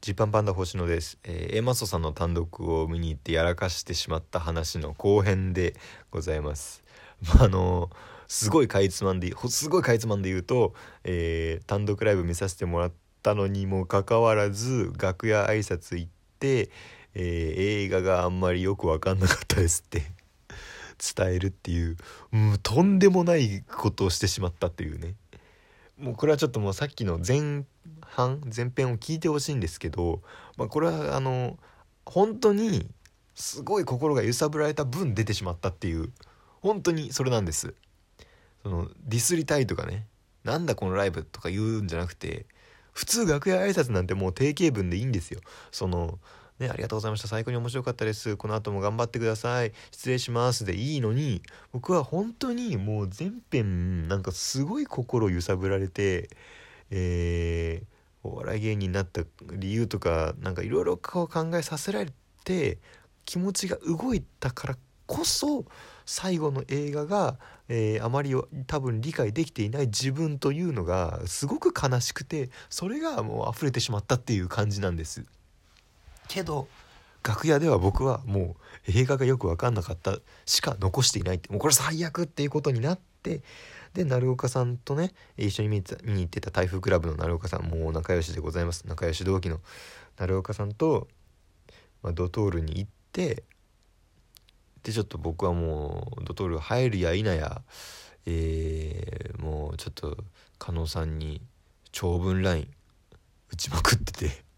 ジパンパンダ星野です、えー、A マソさんの単独を見に行ってやらかしてしまった話の後編でございます。まああのすごいかいつまんですごいかいつまんで言うと、えー、単独ライブ見させてもらったのにもかかわらず楽屋挨拶行って、えー、映画があんまりよく分かんなかったですって。伝えるっていう、うん、とんでもないことをしてしまったっていうね。もうこれはちょっともうさっきの前半前編を聞いてほしいんですけど、まあ、これはあの本当にすごい心が揺さぶられた分出てしまったっていう本当にそれなんです。そのディスりたいとかねなんだこのライブとか言うんじゃなくて普通楽屋挨拶なんてもう定型文でいいんですよ。そのね、ありがとうございました。最高に面白かったです。この後も頑張ってください。失礼します。でいいのに、僕は本当にもう全編、なんかすごい心揺さぶられて、えー、お笑い芸人になった理由とかなんかいろいろ考えさせられて気持ちが動いたからこそ最後の映画が、えー、あまり多分理解できていない自分というのがすごく悲しくてそれがもう溢れてしまったっていう感じなんです。けど楽屋では僕はもう映画がよく分かんなかったしか残していないって。もうこれ最悪っていうことになってで鳴岡さんとね一緒に見見に行ってた台風クラブの鳴岡さんもう仲良しでございます。仲良し同期の鳴岡さんと、まあ、ドトールに行ってでちょっと僕はもうドトール入るや否や、えー、もうちょっと加納さんに長文 LINE 打ちまくってて。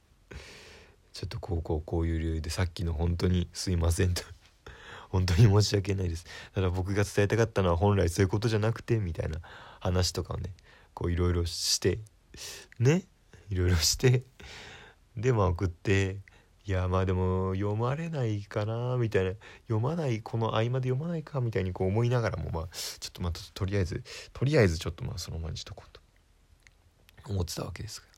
ちょっとこうこうこういう理由でさっきの本当にすいませんと。本当に申し訳ないです。ただ僕が伝えたかったのは本来そういうことじゃなくてみたいな話とかをねこういろいろしてね？いろいろして。でまあ送っていやまあでも読まれないかなみたいな。読まないこの合間で読まないかみたいにこう思いながらもまあちょっとまたとりあえずとりあえずちょっとまあそのままにしとこうと思ってたわけですが。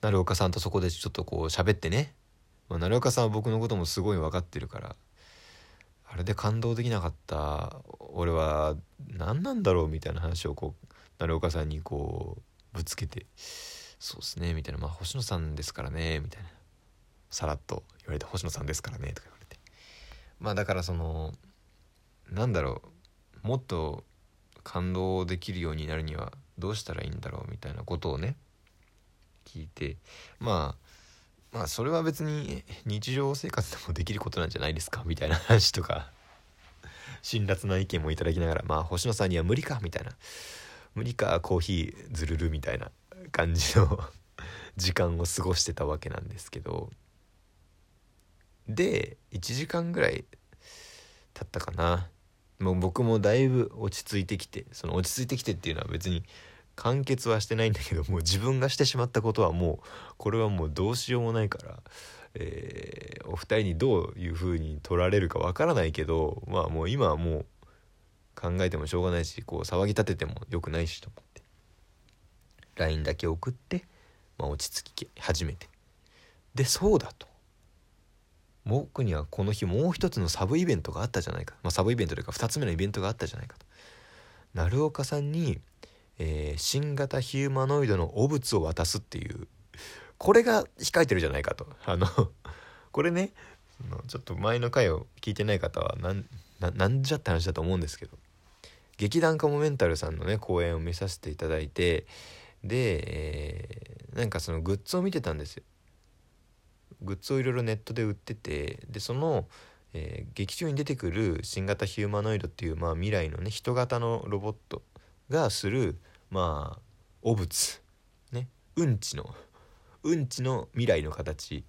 成岡さんとそこでちょっとこう喋ってね、まあ、成岡さんは僕のこともすごい分かってるから。あれで感動できなかった。俺は何なんだろうみたいな話をこう成岡さんにこうぶつけて「そうっすね」みたいな「まあ星野さんですからね」みたいな。さらっと言われて「星野さんですからね」とか言われて。まあだからそのなんだろう。もっと感動できるようになるにはどうしたらいいんだろうみたいなことをね。聞いてまあまあそれは別に日常生活でもできることなんじゃないですか？みたいな話とか辛辣な意見もいただきながらまあ星野さんには無理か？みたいな。無理かコーヒーずるる？みたいな感じの 時間を過ごしてたわけなんですけど。で1時間ぐらい経ったかな。もう僕もだいぶ落ち着いてきてその落ち着いてきてっていうのは別に完結はしてないんだけどもう自分がしてしまったことはもうこれはもうどうしようもないから、えー、お二人にどういう風に取られるかわからないけどまあもう今はもう考えてもしょうがないしこう騒ぎ立ててもよくないしと思って。LINE だけ送って、まあ、落ち着き始めて。でそうだと。僕にはこの日もう一つのサブイベントがあったじゃないか、まあ、サブイベントというか2つ目のイベントがあったじゃないかと。鳴岡さんにえー、新型ヒューマノイドの汚物を渡すっていう。これが控えてるじゃないかと。あの これねちょっと前の回を聞いてない方はなんじゃって話だと思うんですけど。劇団カモメンタルさんのね公演を見させていただいてで、えー、なんかそのグッズを見てたんですよ。グッズをいろいろネットで売っててでその、えー、劇中に出てくる新型ヒューマノイドっていう、まあ、未来のね人型のロボットがするまあ汚物。ね。うんちのうんちの未来の形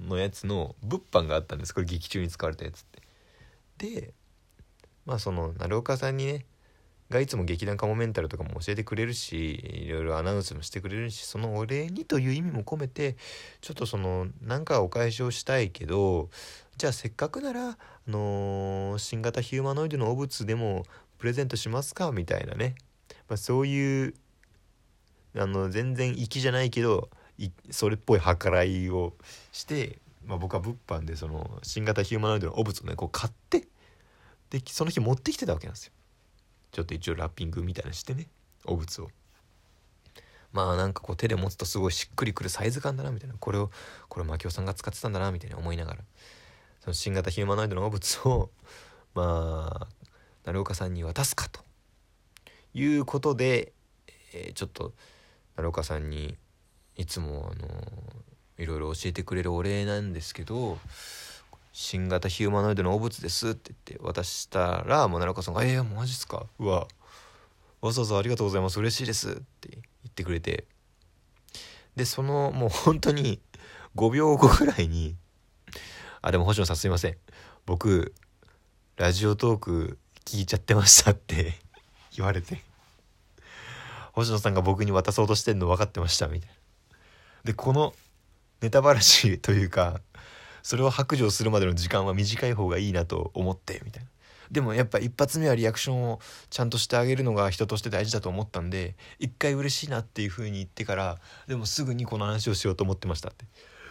のやつの物販があったんです。これ劇中に使われたやつって。でまあその鳴岡さんにねがいつも劇団カモメンタルとかも教えてくれるしいろいろアナウンスもしてくれるしそのお礼にという意味も込めてちょっとそのなんかお返しをしたいけどじゃあせっかくなら、あのー、新型ヒューマノイドの汚物でもプレゼントしますか？みたいなね。まあ、そういうあの全然粋じゃないけどそれっぽい計らいをして、まあ、僕は物販でその新型ヒューマノイドの汚物をねこう買ってでその日持ってきてたわけなんですよ。ちょっと一応ラッピングみたいなしてね汚物を。まあなんかこう手で持つとすごいしっくりくるサイズ感だなみたいな。これをこれ牧雄さんが使ってたんだなみたいな思いながら。その新型ヒューマノイドの汚物をまあ成岡さんに渡すかと。いうことで、えー、ちょっと成岡さんにいつもあのいろいろ教えてくれるお礼なんですけど新型ヒューマノイドの汚物ですって言って渡したらもう奈良岡さんが「えー、マジっすか？うわわざわざありがとうございます。嬉しいです」って言ってくれて。でそのもう本当に5秒後ぐらいに「あでも星野さんすいません。僕ラジオトーク聞いちゃってました」って言われて星野さんが僕に渡そうとしてんの分かってましたみたいな。でこのネタばらしというかそれを白状するまでの時間は短い方がいいなと思ってみたいなでもやっぱ一発目はリアクションをちゃんとしてあげるのが人として大事だと思ったんで一回嬉しいなっていう風に言ってからでもすぐにこの話をしようと思ってましたって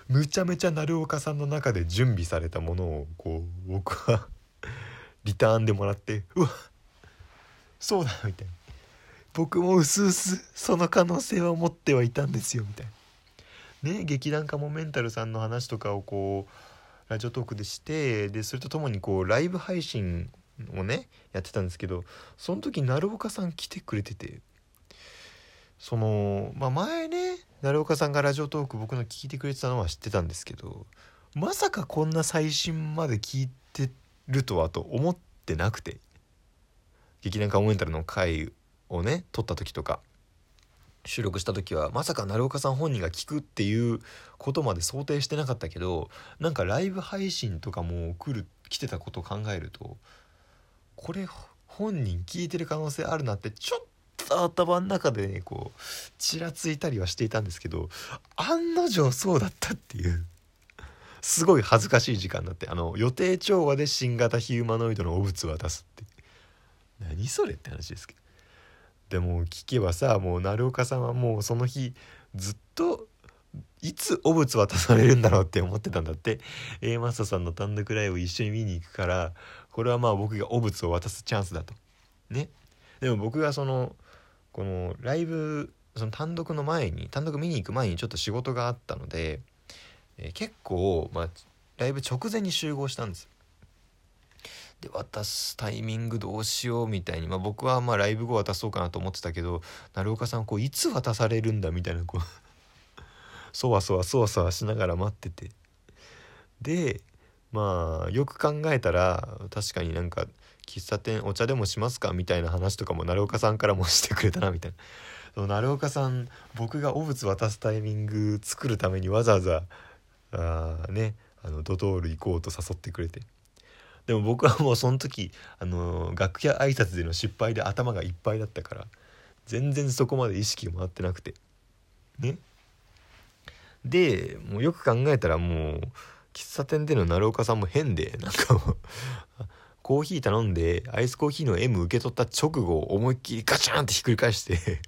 むちゃめちゃ鳴岡さんの中で準備されたものをこう僕は リターンでもらってうわっそうだみたいな。僕もうすうすその可能性は持ってはいたんですよみたいな。ね劇団かもメンタルさんの話とかをこうラジオトークでしてでそれとともにこうライブ配信をねやってたんですけどその時鳴岡さん来てくれてて。そのまあ前ね鳴岡さんがラジオトーク僕の聞いてくれてたのは知ってたんですけどまさかこんな最新まで聞いてるとはと思ってなくて。劇団カモメンタルの回をね撮った時とか収録した時はまさか鳴岡さん本人が聞くっていうことまで想定してなかったけどなんかライブ配信とかも来る来てたことを考えるとこれ本人聞いてる可能性あるなってちょっと頭の中でねこうちらついたりはしていたんですけど案の定そうだったっていうすごい恥ずかしい時間だってあの予定調和で新型ヒューマノイドの汚物を渡すって。何それって話ですけど。でも聞けばさもう鳴岡さんはもうその日ずっといつ汚物渡されるんだろうって思ってたんだって。A マスタさんの単独ライブ一緒に見に行くからこれはまあ僕が汚物を渡すチャンスだと。ね。でも僕がそのこのライブその単独の前に単独見に行く前にちょっと仕事があったので、えー、結構まあライブ直前に集合したんですで渡すタイミングどうしようみたいに、まあ、僕はまライブ後渡そうかなと思ってたけど鳴岡さんこういつ渡されるんだみたいなこう そわそわそわそわしながら待っててでまあよく考えたら確かになんか喫茶店お茶でもしますかみたいな話とかも鳴岡さんからもしてくれたなみたいな。鳴岡さん僕が汚物渡すタイミング作るためにわざわざあねあのドトール行こうと誘ってくれてでも僕はもうその時あの楽屋挨拶での失敗で頭がいっぱいだったから全然そこまで意識が回ってなくて。ね。でもうよく考えたらもう喫茶店での鳴岡さんも変でなんかもう コーヒー頼んでアイスコーヒーの M 受け取った直後思いっきりガチャンってひっくり返して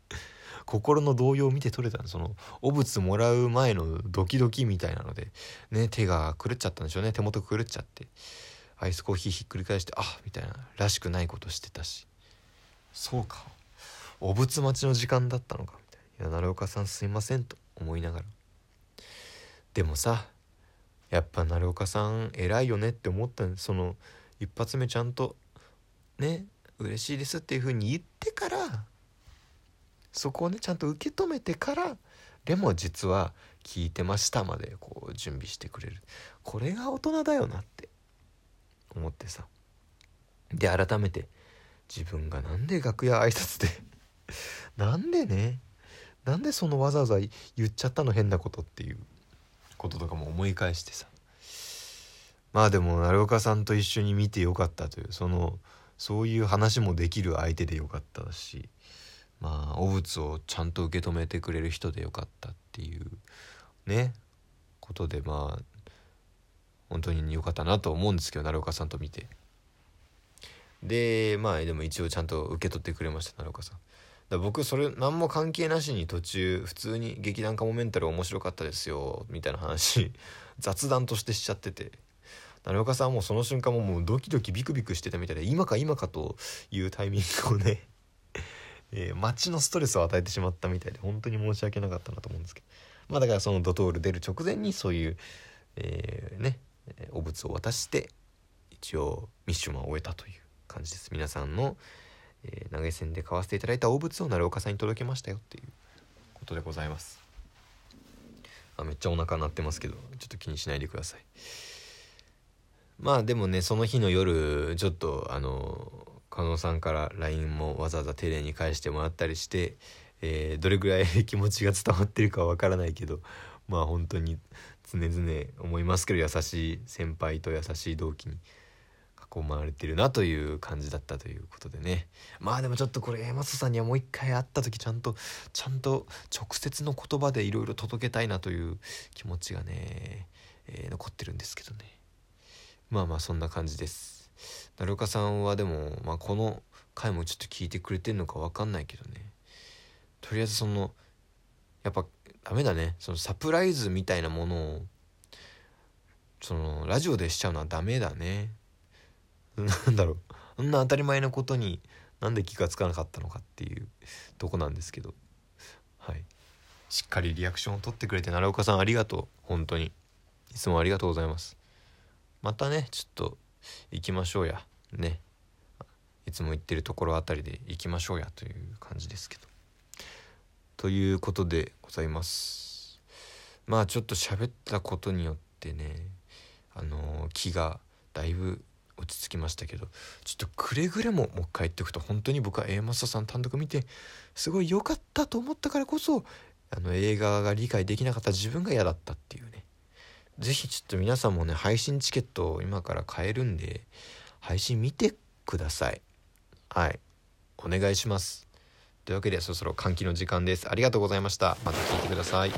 心の動揺を見て取れたその汚物もらう前のドキドキみたいなのでね手が狂っちゃったんでしょうね。手元狂っちゃって。アイスコーヒーひっくり返してあみたいならしくないことしてたし。そうか。お仏待ちの時間だったのか。みたいな「いや鳴岡さんすいません」と思いながら。でもさやっぱ鳴岡さん偉いよねって思ったその一発目ちゃんとね嬉しいですっていう風に言ってからそこをねちゃんと受け止めてからでも実は聞いてましたまでこう準備してくれる。これが大人だよなって。思ってさ。で改めて自分がなんで楽屋挨拶で なんでねなんでそのわざわざ言っちゃったの変なことっていうこととかも思い返してさ。まあでも鳴岡さんと一緒に見てよかったというそのそういう話もできる相手でよかったしまあ汚物をちゃんと受け止めてくれる人でよかったっていうねことでまあ本当に良かったなと思うんですけど鳴岡さんと見て。でまあでも一応ちゃんと受け取ってくれました鳴岡さん。だ僕それ何も関係なしに途中普通に劇団カモメンタル面白かったですよみたいな話 雑談としてしちゃってて。鳴岡さんはもうその瞬間ももうドキドキビクビクしてたみたいで今か今かというタイミングをね えー、街のストレスを与えてしまったみたいで本当に申し訳なかったなと思うんですけど。まあだからそのドトール出る直前にそういう、えー、ねお物を渡して一応ミッションは終えたという感じです。皆さんの、えー、投げ銭で買わせていただいた大物を鳴岡さんに届けましたよっていうことでございます。あめっちゃお腹鳴ってますけどちょっと気にしないでください。まあでもねその日の夜ちょっとあの加納さんから LINE もわざわざ丁寧に返してもらったりして、えー、どれぐらい気持ちが伝わってるかわからないけどまあ本当に常々思いますけど優しい先輩と優しい同期に囲まれてるなという感じだったということでね。まあでもちょっとこれマスさんにはもう一回会った時ちゃんとちゃんと直接の言葉でいろいろ届けたいなという気持ちがね、えー、残ってるんですけどね。まあまあそんな感じです。成岡さんはでも、まあ、この回もちょっと聞いてくれてるのか分かんないけどね。とりあえずそのやっぱダメだね。そのサプライズみたいなものをそのラジオでしちゃうのはダメだね。なんだろう。あんな当たり前のことになんで気が付かなかったのかっていうとこなんですけど。はい。しっかりリアクションを取ってくれて奈良岡さんありがとう。本当に。いつもありがとうございます。またねちょっと行きましょうや。ね。いつも行ってるところあたりで行きましょうやという感じですけど。ということでございます。まあちょっと喋ったことによってねあの、気がだいぶ落ち着きましたけどちょっとくれぐれももう一回言っておくと本当に僕は A マスターさん単独見てすごい良かったと思ったからこそあの映画が理解できなかった自分が嫌だったっていうね。是非ちょっと皆さんもね配信チケットを今から買えるんで配信見てください。はい。お願いします。というわけでそろそろ換気の時間です。ありがとうございました。また聞いてください。